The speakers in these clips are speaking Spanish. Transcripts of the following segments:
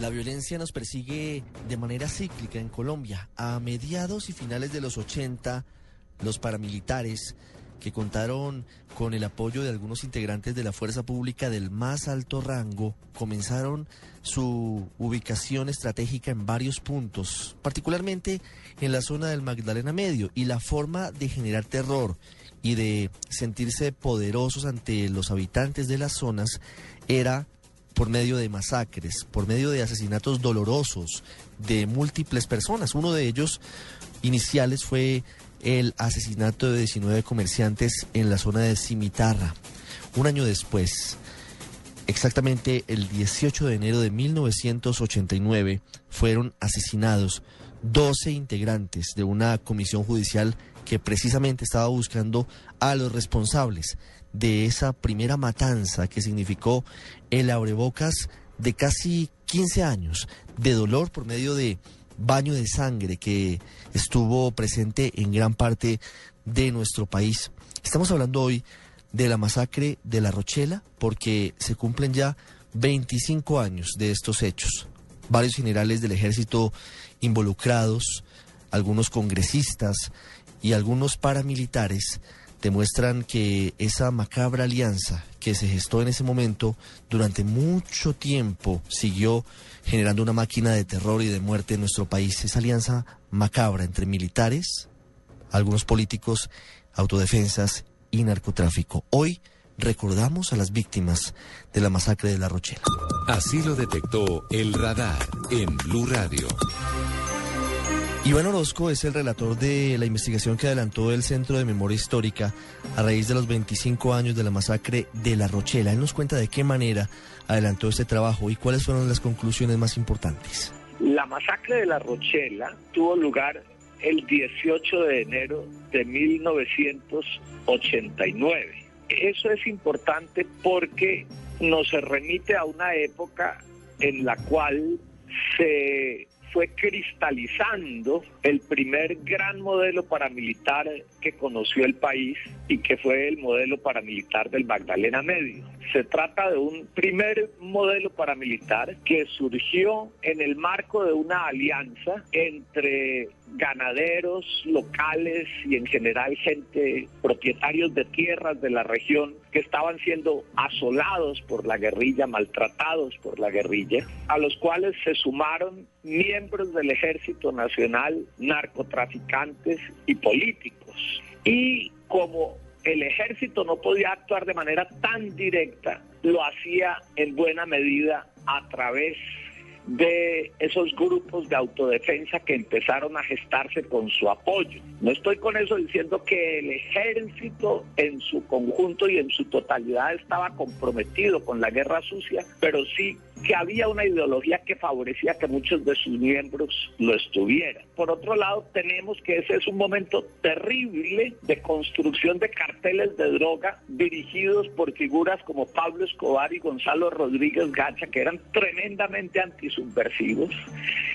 La violencia nos persigue de manera cíclica en Colombia. A mediados y finales de los 80, los paramilitares que contaron con el apoyo de algunos integrantes de la fuerza pública del más alto rango, comenzaron su ubicación estratégica en varios puntos, particularmente en la zona del Magdalena Medio, y la forma de generar terror y de sentirse poderosos ante los habitantes de las zonas era por medio de masacres, por medio de asesinatos dolorosos de múltiples personas. Uno de ellos iniciales fue el asesinato de 19 comerciantes en la zona de Cimitarra. Un año después, exactamente el 18 de enero de 1989, fueron asesinados 12 integrantes de una comisión judicial que precisamente estaba buscando a los responsables de esa primera matanza que significó el abrebocas de casi 15 años de dolor por medio de baño de sangre que estuvo presente en gran parte de nuestro país. Estamos hablando hoy de la masacre de La Rochela porque se cumplen ya 25 años de estos hechos. Varios generales del ejército involucrados, algunos congresistas y algunos paramilitares demuestran que esa macabra alianza que se gestó en ese momento durante mucho tiempo siguió generando una máquina de terror y de muerte en nuestro país. Esa alianza macabra entre militares, algunos políticos, autodefensas y narcotráfico. Hoy recordamos a las víctimas de la masacre de La Rochela. Así lo detectó el radar en Blue Radio. Iván Orozco es el relator de la investigación que adelantó el Centro de Memoria Histórica a raíz de los 25 años de la masacre de La Rochela. Él nos cuenta de qué manera adelantó este trabajo y cuáles fueron las conclusiones más importantes. La masacre de La Rochela tuvo lugar el 18 de enero de 1989. Eso es importante porque nos remite a una época en la cual se fue cristalizando el primer gran modelo paramilitar que conoció el país y que fue el modelo paramilitar del Magdalena Medio. Se trata de un primer modelo paramilitar que surgió en el marco de una alianza entre ganaderos locales y en general gente, propietarios de tierras de la región que estaban siendo asolados por la guerrilla, maltratados por la guerrilla, a los cuales se sumaron miembros del Ejército Nacional, narcotraficantes y políticos. Y como el ejército no podía actuar de manera tan directa, lo hacía en buena medida a través de esos grupos de autodefensa que empezaron a gestarse con su apoyo. No estoy con eso diciendo que el ejército en su conjunto y en su totalidad estaba comprometido con la guerra sucia, pero sí que había una ideología que favorecía que muchos de sus miembros lo estuvieran. Por otro lado, tenemos que ese es un momento terrible de construcción de carteles de droga dirigidos por figuras como Pablo Escobar y Gonzalo Rodríguez Gacha, que eran tremendamente antisubversivos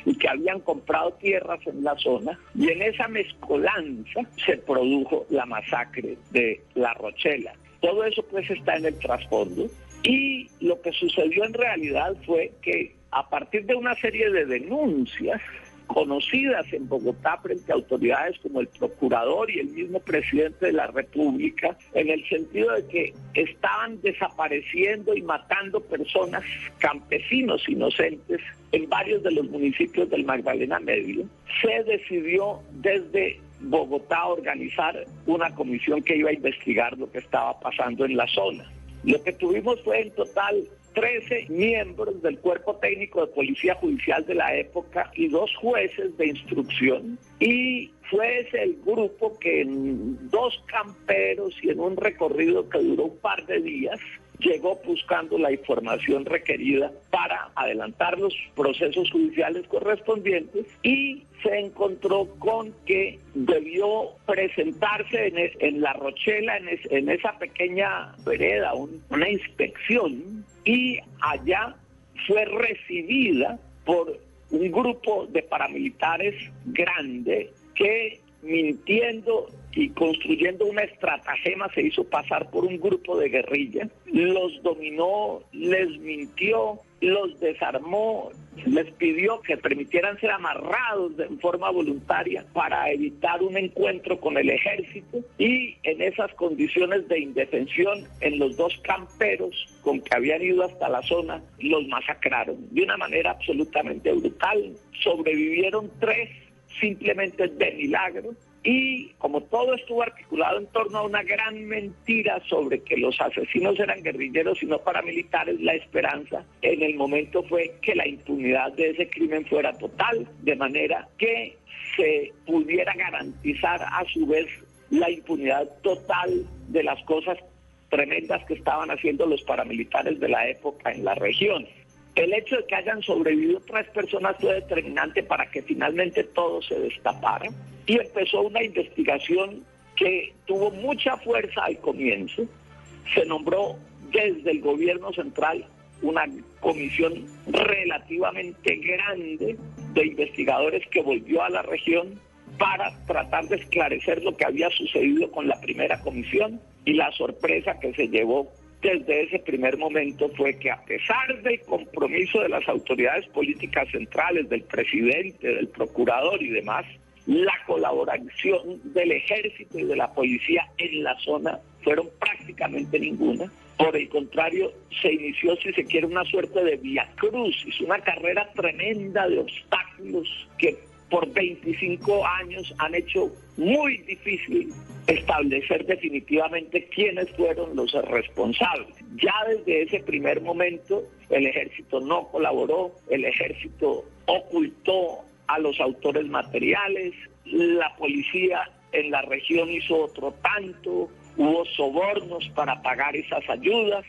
y que habían comprado tierras en la zona. Y en esa mezcolanza se produjo la masacre de La Rochela. Todo eso pues está en el trasfondo y lo que sucedió en realidad fue que a partir de una serie de denuncias conocidas en Bogotá frente a autoridades como el procurador y el mismo presidente de la República, en el sentido de que estaban desapareciendo y matando personas, campesinos inocentes, en varios de los municipios del Magdalena Medio, se decidió desde Bogotá organizar una comisión que iba a investigar lo que estaba pasando en la zona. Lo que tuvimos fue en total 13 miembros del cuerpo técnico de policía judicial de la época y dos jueces de instrucción. Y fue ese el grupo que en dos camperos y en un recorrido que duró un par de días llegó buscando la información requerida para adelantar los procesos judiciales correspondientes y se encontró con que debió presentarse en, La Rochela, en, esa pequeña vereda, una inspección y allá fue recibida por un grupo de paramilitares grande que mintiendo y construyendo una estratagema se hizo pasar por un grupo de guerrilla, los dominó, les mintió los desarmó, les pidió que permitieran ser amarrados de forma voluntaria para evitar un encuentro con el ejército y en esas condiciones de indefensión en los dos camperos con que habían ido hasta la zona los masacraron de una manera absolutamente brutal. Sobrevivieron tres simplemente de milagro y como todo estuvo articulado en torno a una gran mentira sobre que los asesinos eran guerrilleros y no paramilitares, la esperanza en el momento fue que la impunidad de ese crimen fuera total, de manera que se pudiera garantizar a su vez la impunidad total de las cosas tremendas que estaban haciendo los paramilitares de la época en la región. El hecho de que hayan sobrevivido tres personas fue determinante para que finalmente todo se destapara y empezó una investigación que tuvo mucha fuerza al comienzo. Se nombró desde el gobierno central una comisión relativamente grande de investigadores que volvió a la región para tratar de esclarecer lo que había sucedido con la primera comisión y la sorpresa que se llevó desde ese primer momento fue que a pesar del compromiso de las autoridades políticas centrales, del presidente, del procurador y demás, la colaboración del ejército y de la policía en la zona fueron prácticamente ninguna. Por el contrario, se inició, si se quiere, una suerte de vía cruz, hizo una carrera tremenda de obstáculos que por 25 años han hecho muy difícil establecer definitivamente quiénes fueron los responsables. Ya desde ese primer momento el ejército no colaboró, el ejército ocultó a los autores materiales, la policía en la región hizo otro tanto, hubo sobornos para pagar esas ayudas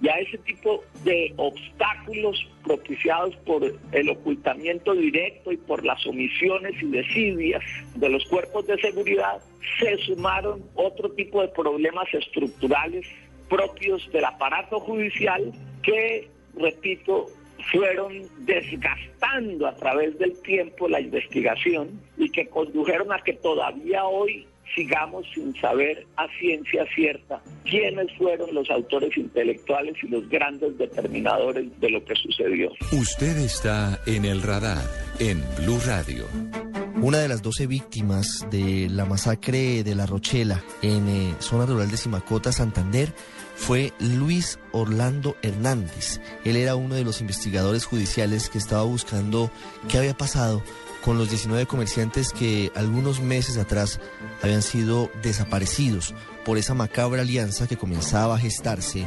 y a ese tipo de obstáculos propiciados por el ocultamiento directo y por las omisiones y desidias de los cuerpos de seguridad, se sumaron otro tipo de problemas estructurales propios del aparato judicial que, repito, fueron desgastando a través del tiempo la investigación y que condujeron a que todavía hoy sigamos sin saber a ciencia cierta quiénes fueron los autores intelectuales y los grandes determinadores de lo que sucedió. Usted está en el radar en Blue Radio. Una de las 12 víctimas de la masacre de La Rochela en eh, zona rural de Simacota, Santander, fue Luis Orlando Hernández. Él era uno de los investigadores judiciales que estaba buscando qué había pasado con los 19 comerciantes que algunos meses atrás habían sido desaparecidos por esa macabra alianza que comenzaba a gestarse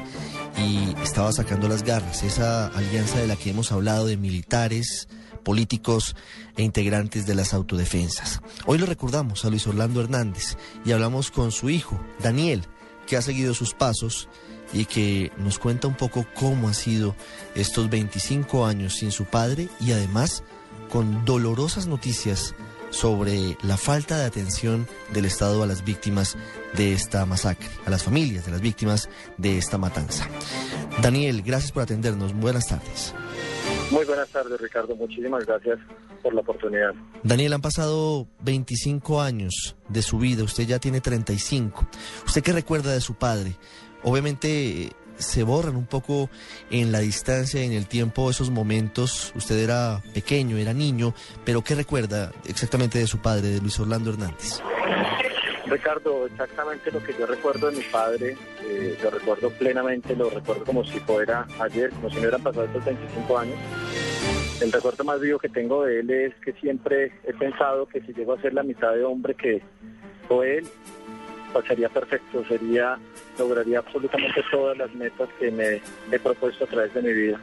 y estaba sacando las garras, esa alianza de la que hemos hablado de militares, políticos e integrantes de las autodefensas. Hoy lo recordamos a Luis Orlando Hernández y hablamos con su hijo, Daniel, que ha seguido sus pasos y que nos cuenta un poco cómo han sido estos 25 años sin su padre y además con dolorosas noticias sobre la falta de atención del Estado a las víctimas de esta masacre, a las familias de las víctimas de esta matanza. Daniel, gracias por atendernos. Buenas tardes. Muy buenas tardes, Ricardo. Muchísimas gracias por la oportunidad. Daniel, han pasado 25 años de su vida, usted ya tiene 35. ¿Usted qué recuerda de su padre? Obviamente se borran un poco en la distancia, en el tiempo, esos momentos. Usted era pequeño, era niño, pero ¿qué recuerda exactamente de su padre, de Luis Orlando Hernández? Ricardo, exactamente lo que yo recuerdo de mi padre, eh, lo recuerdo plenamente, lo recuerdo como si fuera ayer, como si no hubieran pasado estos 25 años. El recuerdo más vivo que tengo de él es que siempre he pensado que si llego a ser la mitad de hombre que fue él, sería perfecto, sería lograría absolutamente todas las metas que me he propuesto a través de mi vida,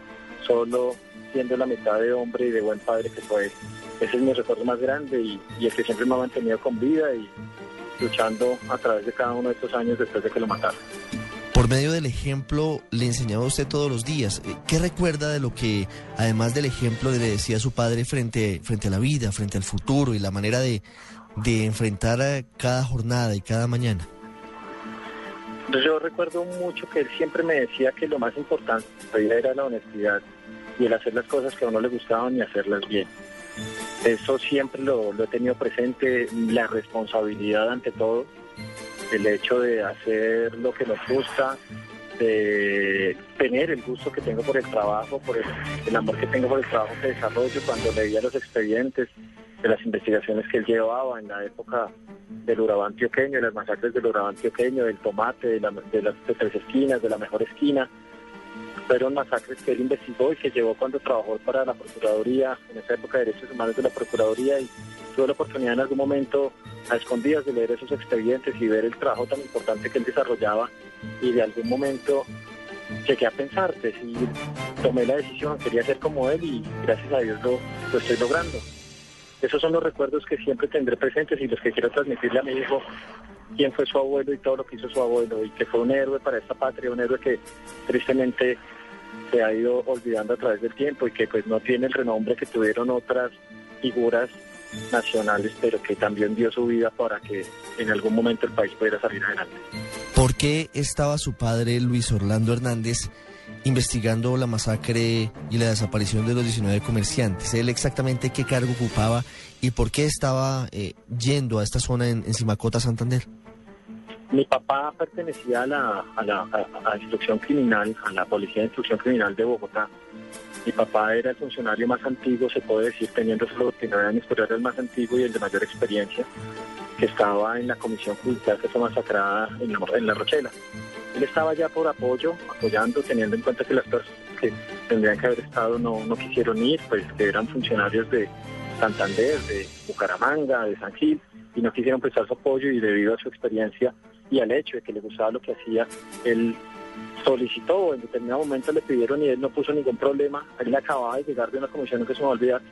solo siendo la mitad de hombre y de buen padre que fue Ese es mi recuerdo más grande y, el que siempre me ha mantenido con vida y luchando a través de cada uno de estos años después de que lo mataron. Por medio del ejemplo, le enseñaba a usted todos los días. ¿Qué recuerda de lo que, además del ejemplo, le decía a su padre frente, frente a la vida, frente al futuro y la manera de, de enfrentar cada jornada y cada mañana? Yo recuerdo mucho que él siempre me decía que lo más importante era la honestidad y el hacer las cosas que a uno le gustaban y hacerlas bien. Eso siempre lo, he tenido presente, la responsabilidad ante todo, el hecho de hacer lo que nos gusta, de tener el gusto que tengo por el trabajo, por el, amor que tengo por el trabajo que desarrollo, cuando leía los expedientes de las investigaciones que él llevaba en la época del Urabá antioqueño, de las masacres del Urabá antioqueño, del tomate, de, de las tres esquinas, de la mejor esquina, fueron masacres que él investigó y que llevó cuando trabajó para la Procuraduría, en esa época de Derechos Humanos de la Procuraduría, y tuve la oportunidad en algún momento a escondidas de leer esos expedientes y ver el trabajo tan importante que él desarrollaba y de algún momento llegué a pensar, decir, tomé la decisión, quería ser como él y gracias a Dios lo estoy logrando. Esos son los recuerdos que siempre tendré presentes y los que quiero transmitirle a mi hijo quién fue su abuelo y todo lo que hizo su abuelo y que fue un héroe para esta patria, un héroe que tristemente se ha ido olvidando a través del tiempo y que pues no tiene el renombre que tuvieron otras figuras nacionales, pero que también dio su vida para que en algún momento el país pudiera salir adelante. ¿Por qué estaba su padre Luis Orlando Hernández investigando la masacre y la desaparición de los 19 comerciantes? ¿Él exactamente qué cargo ocupaba y por qué estaba eh, yendo a esta zona en, Simacota, Santander? Mi papá pertenecía a la, a la instrucción criminal, a la Policía de Instrucción Criminal de Bogotá. Mi papá era el funcionario más antiguo, se puede decir, teniendo solo 29 años, pero era el más antiguo y el de mayor experiencia, que estaba en la comisión judicial que fue masacrada en la, en la Rochela. Él estaba ya por apoyo, apoyando, teniendo en cuenta que las personas que tendrían que haber estado no, no quisieron ir, pues que eran funcionarios de Santander, de Bucaramanga, de San Gil, y no quisieron prestar su apoyo y debido a su experiencia y al hecho de que le gustaba lo que hacía, él solicitó, en determinado momento le pidieron y él no puso ningún problema. Él acababa de llegar de una comisión que se me va a olvidar,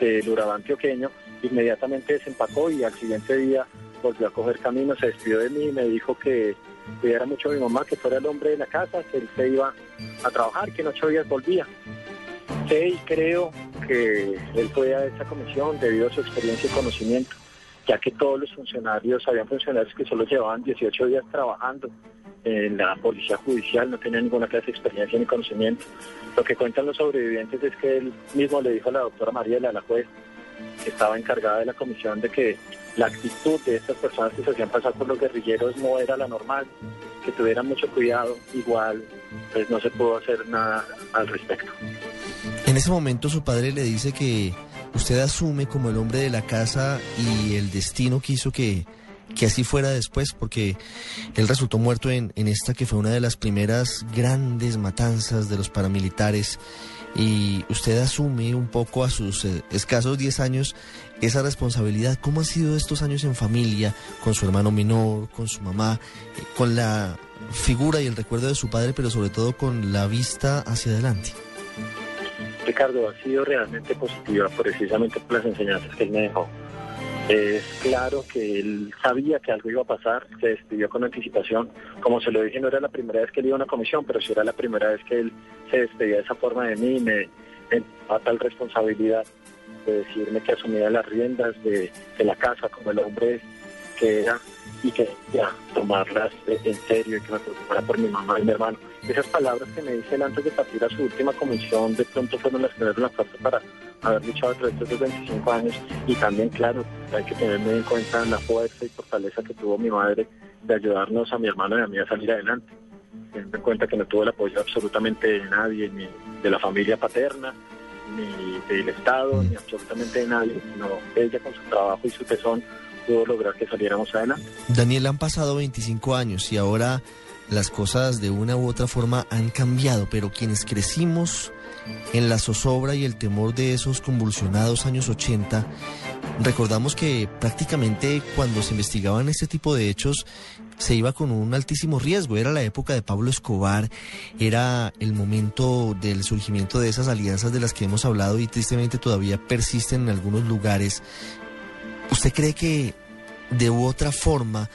del inmediatamente desempacó y al siguiente día volvió a coger camino, se despidió de mí y me dijo que cuidara mucho a mi mamá, que fuera el hombre de la casa, que él se iba a trabajar, que en ocho días volvía. Sé y creo que él fue a esa comisión debido a su experiencia y conocimiento ya que todos los funcionarios, habían funcionarios que solo llevaban 18 días trabajando en la policía judicial, no tenían ninguna clase de experiencia ni conocimiento. Lo que cuentan los sobrevivientes es que él mismo le dijo a la doctora Mariela, la juez, que estaba encargada de la comisión, de que la actitud de estas personas que se hacían pasar por los guerrilleros no era la normal, que tuvieran mucho cuidado, igual pues no se pudo hacer nada al respecto. En ese momento su padre le dice que usted asume como el hombre de la casa y el destino quiso que, que así fuera después, porque él resultó muerto en, en esta que fue una de las primeras grandes matanzas de los paramilitares y usted asume un poco a sus eh, escasos 10 años esa responsabilidad. ¿Cómo han sido estos años en familia, con su hermano menor, con su mamá, eh, con la figura y el recuerdo de su padre, pero sobre todo con la vista hacia adelante? Ricardo, ha sido realmente positiva precisamente por las enseñanzas que él me dejó. Es claro que él sabía que algo iba a pasar, se despidió con anticipación. Como se lo dije, no era la primera vez que él iba a una comisión, pero sí era la primera vez que él se despedía de esa forma de mí y me, a tal responsabilidad de decirme que asumía las riendas de, la casa como el hombre que era y que ya tomarlas en serio y que me preocupara por mi mamá y mi hermano. Esas palabras que me dice él antes de partir a su última comisión de pronto fueron las que me dieron la fuerza para haber luchado través de estos 25 años y también, claro, hay que tener en cuenta la fuerza y fortaleza que tuvo mi madre de ayudarnos a mi hermano y a mí a salir adelante. Teniendo en cuenta que no tuvo el apoyo absolutamente de nadie, ni de la familia paterna, ni del Estado, ni absolutamente de nadie, sino ella con su trabajo y su tesón pudo lograr que saliéramos adelante. Daniel, han pasado 25 años y ahora las cosas de una u otra forma han cambiado, pero quienes crecimos en la zozobra y el temor de esos convulsionados años 80, recordamos que prácticamente cuando se investigaban este tipo de hechos se iba con un altísimo riesgo. Era la época de Pablo Escobar, era el momento del surgimiento de esas alianzas de las que hemos hablado y tristemente todavía persisten en algunos lugares. ¿Usted cree que de u otra forma,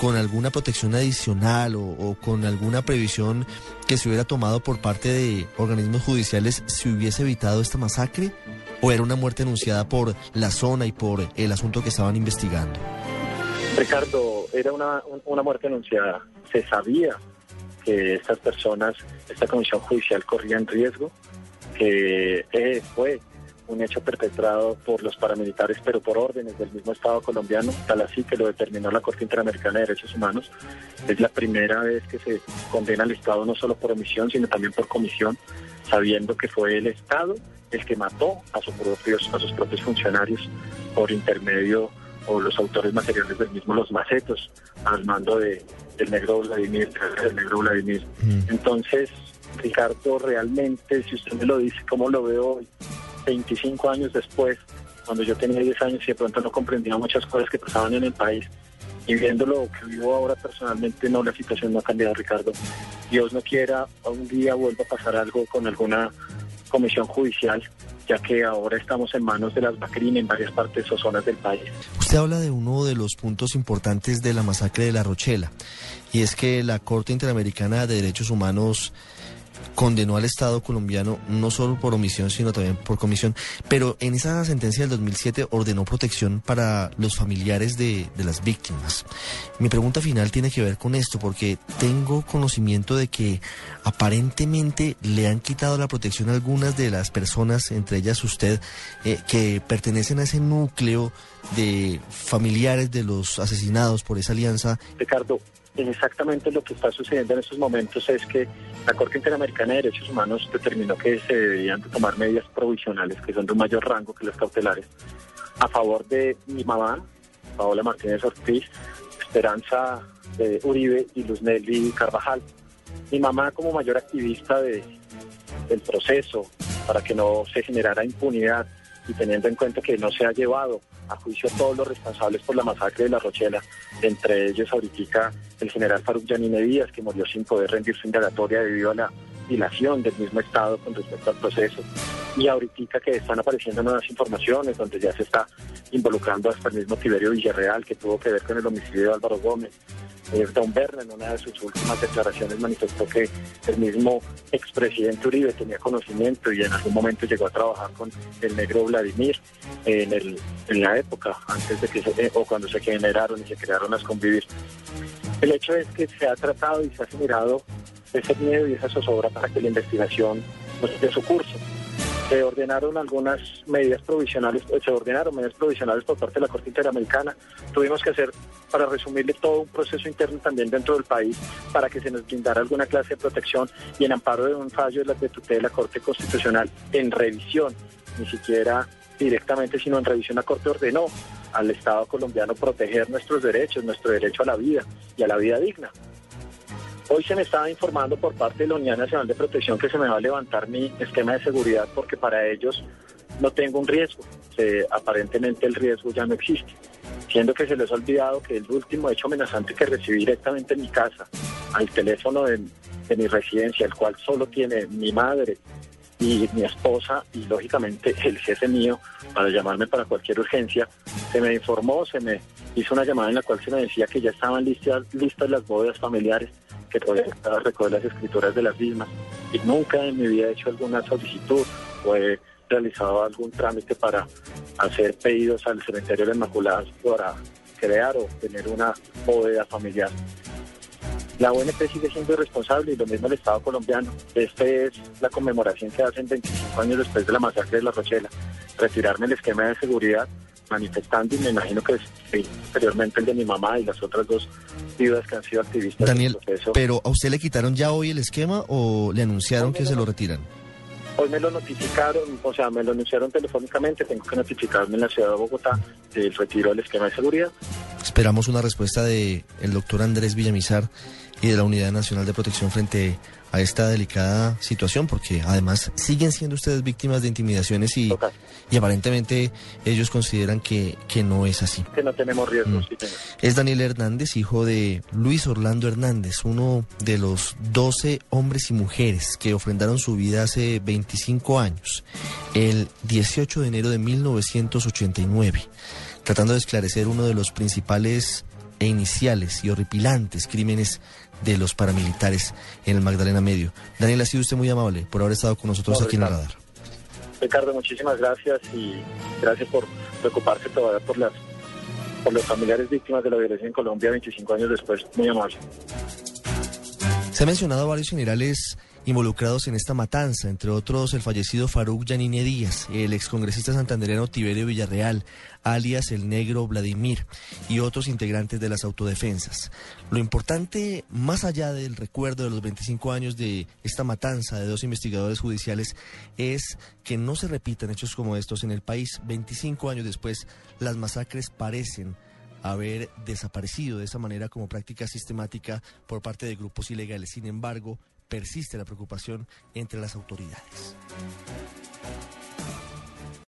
con alguna protección adicional o, con alguna previsión que se hubiera tomado por parte de organismos judiciales, se hubiese evitado esta masacre? ¿O era una muerte anunciada por la zona y por el asunto que estaban investigando? Ricardo, era una, una muerte anunciada. Se sabía que estas personas, esta comisión judicial corría en riesgo, que eh, fue un hecho perpetrado por los paramilitares, pero por órdenes del mismo Estado colombiano, tal así que lo determinó la Corte Interamericana de Derechos Humanos. Es la primera vez que se condena al Estado no solo por omisión, sino también por comisión, sabiendo que fue el Estado el que mató a sus propios, a sus propios funcionarios por intermedio o los autores materiales del mismo, los macetos, al mando de, del negro Vladimir, del negro Vladimir. Entonces, Ricardo, realmente, si usted me lo dice, ¿cómo lo veo hoy? 25 años después, cuando yo tenía 10 años y de pronto no comprendía muchas cosas que pasaban en el país, y viendo lo que vivo ahora personalmente, no, la situación no ha cambiado, Ricardo. Dios no quiera, un día vuelva a pasar algo con alguna comisión judicial, ya que ahora estamos en manos de las BACRIN en varias partes o zonas del país. Usted habla de uno de los puntos importantes de la masacre de La Rochela, y es que la Corte Interamericana de Derechos Humanos condenó al Estado colombiano no solo por omisión, sino también por comisión, pero en esa sentencia del 2007 ordenó protección para los familiares de, las víctimas. Mi pregunta final tiene que ver con esto, porque tengo conocimiento de que aparentemente le han quitado la protección a algunas de las personas, entre ellas usted, eh, que pertenecen a ese núcleo de familiares de los asesinados por esa alianza. Ricardo, exactamente lo que está sucediendo en estos momentos es que la Corte Interamericana de Derechos Humanos determinó que se deberían tomar medidas provisionales, que son de un mayor rango que las cautelares, a favor de mi mamá, Paola Martínez Ortiz, Esperanza eh, Uribe y Luz Nelly Carvajal. Mi mamá como mayor activista de, del proceso para que no se generara impunidad y teniendo en cuenta que no se ha llevado a juicio a todos los responsables por la masacre de La Rochela, entre ellos ahorita el general Faruk Yanine Díaz, que murió sin poder rendir su indagatoria debido a la dilación del mismo Estado con respecto al proceso, y ahorita que están apareciendo nuevas informaciones donde ya se está involucrando hasta el mismo Tiberio Villarreal, que tuvo que ver con el homicidio de Álvaro Gómez. Eh, Don Berna en una de sus últimas declaraciones manifestó que el mismo expresidente Uribe tenía conocimiento y en algún momento llegó a trabajar con el negro Vladimir en, el, en la época, antes de que se, eh, o cuando se generaron y se crearon las convivir. El hecho es que se ha tratado y se ha generado ese miedo y esa zozobra para que la investigación no esté su curso se ordenaron algunas medidas provisionales, se ordenaron medidas provisionales por parte de la Corte Interamericana. Tuvimos que hacer, para resumirle, todo un proceso interno también dentro del país para que se nos brindara alguna clase de protección y en amparo de un fallo de la tutela de la Corte Constitucional en revisión, ni siquiera directamente, sino en revisión la Corte ordenó al Estado colombiano proteger nuestros derechos, nuestro derecho a la vida y a la vida digna. Hoy se me estaba informando por parte de la Unidad Nacional de Protección que se me va a levantar mi esquema de seguridad porque para ellos no tengo un riesgo. aparentemente el riesgo ya no existe. Siendo que se les ha olvidado que el último hecho amenazante que recibí directamente en mi casa, al teléfono de, de mi residencia, el cual solo tiene mi madre y mi esposa y lógicamente el jefe mío para llamarme para cualquier urgencia, se me informó, se me hizo una llamada en la cual se me decía que ya estaban listas, listas las bodas familiares que todavía estaba recoger las escrituras de las mismas y nunca en mi vida he hecho alguna solicitud o he realizado algún trámite para hacer pedidos al cementerio de Inmaculadas para crear o tener una bóveda familiar. La ONP sigue siendo responsable y lo mismo el Estado colombiano. Esta es la conmemoración que hacen 25 años después de la masacre de La Rochela. Retirarme el esquema de seguridad manifestando y me imagino que sí, posteriormente el de mi mamá y las otras dos viudas que han sido activistas. Daniel, pero ¿a usted le quitaron ya hoy el esquema o le anunciaron que se lo retiran? Hoy me lo notificaron, o sea, me lo anunciaron telefónicamente, tengo que notificarme en la ciudad de Bogotá del retiro del esquema de seguridad. Esperamos una respuesta del el doctor Andrés Villamizar y de la Unidad Nacional de Protección frente a esta delicada situación, porque además siguen siendo ustedes víctimas de intimidaciones y, y aparentemente ellos consideran que, que no es así. Que no tenemos riesgos. Mm. es Daniel Hernández, hijo de Luis Orlando Hernández, uno de los 12 hombres y mujeres que ofrendaron su vida hace 25 años, el 18 de enero de 1989, tratando de esclarecer uno de los principales e iniciales y horripilantes crímenes de los paramilitares en el Magdalena Medio. Daniel, ha sido usted muy amable por haber estado con nosotros aquí en el radar. Ricardo, muchísimas gracias y gracias por preocuparse todavía por las por los familiares víctimas de la violencia en Colombia 25 años después. Muy amable. Se ha mencionado varios generales involucrados en esta matanza, entre otros el fallecido Faruk Yanine Díaz, el excongresista santandereano Tiberio Villarreal, alias el negro Vladimir, y otros integrantes de las autodefensas. Lo importante, más allá del recuerdo de los 25 años de esta matanza de dos investigadores judiciales, es que no se repitan hechos como estos en el país. 25 años después, las masacres parecen haber desaparecido de esa manera como práctica sistemática por parte de grupos ilegales. Sin embargo, persiste la preocupación entre las autoridades.